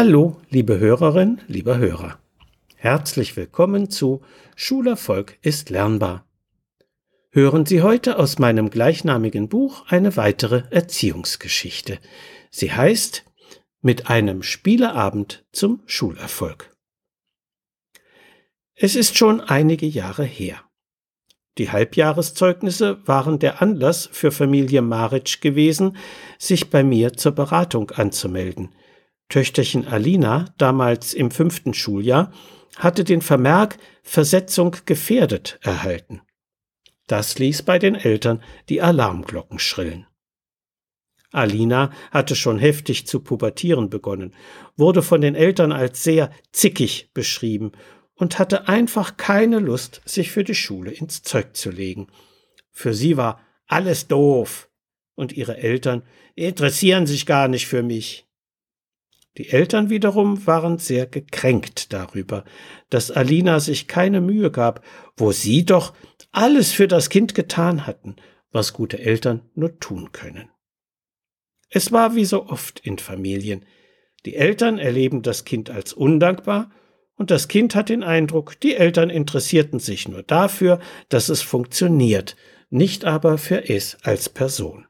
Hallo, liebe Hörerin, lieber Hörer. Herzlich willkommen zu Schulerfolg ist lernbar. Hören Sie heute aus meinem gleichnamigen Buch eine weitere Erziehungsgeschichte. Sie heißt Mit einem Spieleabend zum Schulerfolg. Es ist schon einige Jahre her. Die Halbjahreszeugnisse waren der Anlass für Familie Maric gewesen, sich bei mir zur Beratung anzumelden. Töchterchen Alina, damals im fünften Schuljahr, hatte den Vermerk Versetzung gefährdet erhalten. Das ließ bei den Eltern die Alarmglocken schrillen. Alina hatte schon heftig zu pubertieren begonnen, wurde von den Eltern als sehr zickig beschrieben und hatte einfach keine Lust, sich für die Schule ins Zeug zu legen. Für sie war alles doof, und ihre Eltern interessieren sich gar nicht für mich. Die Eltern wiederum waren sehr gekränkt darüber, dass Alina sich keine Mühe gab, wo sie doch alles für das Kind getan hatten, was gute Eltern nur tun können. Es war wie so oft in Familien. Die Eltern erleben das Kind als undankbar und das Kind hat den Eindruck, die Eltern interessierten sich nur dafür, dass es funktioniert, nicht aber für es als Person.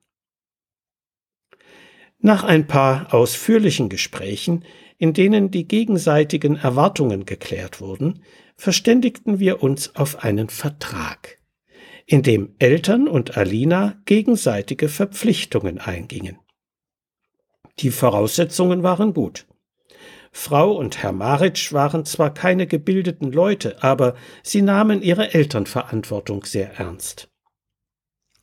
Nach ein paar ausführlichen Gesprächen, in denen die gegenseitigen Erwartungen geklärt wurden, verständigten wir uns auf einen Vertrag, in dem Eltern und Alina gegenseitige Verpflichtungen eingingen. Die Voraussetzungen waren gut. Frau und Herr Maritsch waren zwar keine gebildeten Leute, aber sie nahmen ihre Elternverantwortung sehr ernst.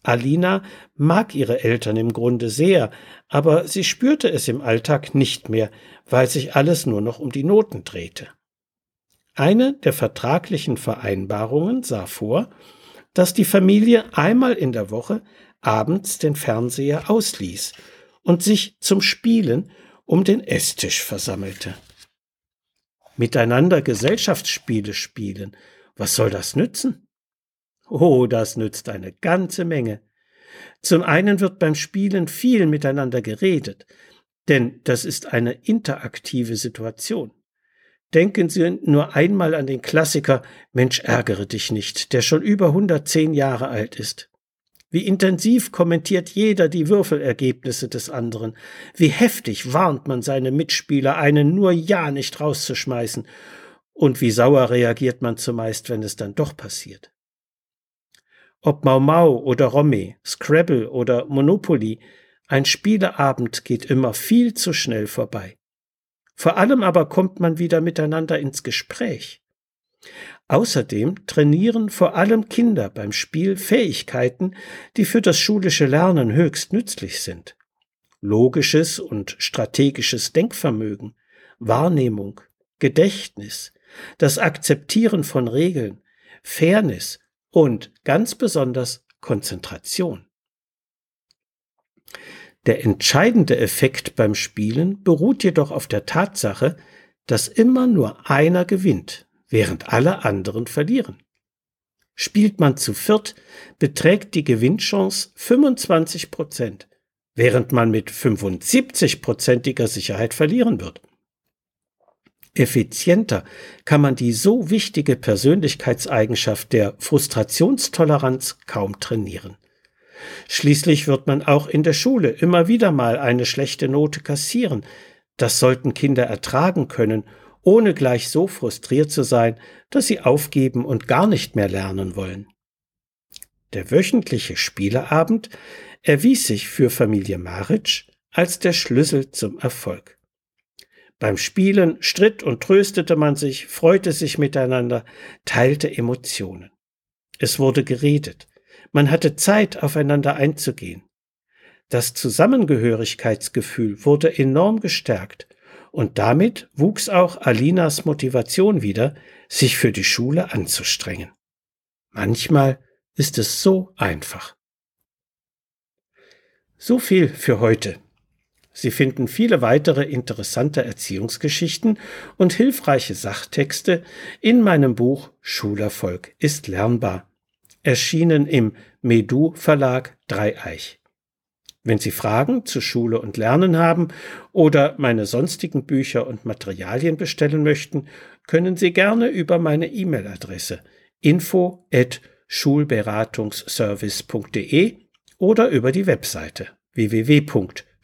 Alina mag ihre Eltern im Grunde sehr, aber sie spürte es im Alltag nicht mehr, weil sich alles nur noch um die Noten drehte. Eine der vertraglichen Vereinbarungen sah vor, dass die Familie einmal in der Woche abends den Fernseher ausließ und sich zum Spielen um den Esstisch versammelte. Miteinander Gesellschaftsspiele spielen, was soll das nützen? Oh, das nützt eine ganze Menge. Zum einen wird beim Spielen viel miteinander geredet, denn das ist eine interaktive Situation. Denken Sie nur einmal an den Klassiker Mensch ärgere dich nicht, der schon über 110 Jahre alt ist. Wie intensiv kommentiert jeder die Würfelergebnisse des anderen, wie heftig warnt man seine Mitspieler, einen nur ja nicht rauszuschmeißen, und wie sauer reagiert man zumeist, wenn es dann doch passiert. Ob Mau Mau oder Romme, Scrabble oder Monopoly, ein Spieleabend geht immer viel zu schnell vorbei. Vor allem aber kommt man wieder miteinander ins Gespräch. Außerdem trainieren vor allem Kinder beim Spiel Fähigkeiten, die für das schulische Lernen höchst nützlich sind. Logisches und strategisches Denkvermögen, Wahrnehmung, Gedächtnis, das Akzeptieren von Regeln, Fairness und ganz besonders Konzentration. Der entscheidende Effekt beim Spielen beruht jedoch auf der Tatsache, dass immer nur einer gewinnt, während alle anderen verlieren. Spielt man zu viert, beträgt die Gewinnchance 25 Prozent, während man mit 75-prozentiger Sicherheit verlieren wird. Effizienter kann man die so wichtige Persönlichkeitseigenschaft der Frustrationstoleranz kaum trainieren. Schließlich wird man auch in der Schule immer wieder mal eine schlechte Note kassieren. Das sollten Kinder ertragen können, ohne gleich so frustriert zu sein, dass sie aufgeben und gar nicht mehr lernen wollen. Der wöchentliche Spieleabend erwies sich für Familie Maric als der Schlüssel zum Erfolg. Beim Spielen stritt und tröstete man sich, freute sich miteinander, teilte Emotionen. Es wurde geredet. Man hatte Zeit, aufeinander einzugehen. Das Zusammengehörigkeitsgefühl wurde enorm gestärkt und damit wuchs auch Alinas Motivation wieder, sich für die Schule anzustrengen. Manchmal ist es so einfach. So viel für heute. Sie finden viele weitere interessante Erziehungsgeschichten und hilfreiche Sachtexte in meinem Buch Schulerfolg ist lernbar, erschienen im Medu Verlag Dreieich. Wenn Sie Fragen zu Schule und Lernen haben oder meine sonstigen Bücher und Materialien bestellen möchten, können Sie gerne über meine E-Mail-Adresse info at schulberatungsservice.de oder über die Webseite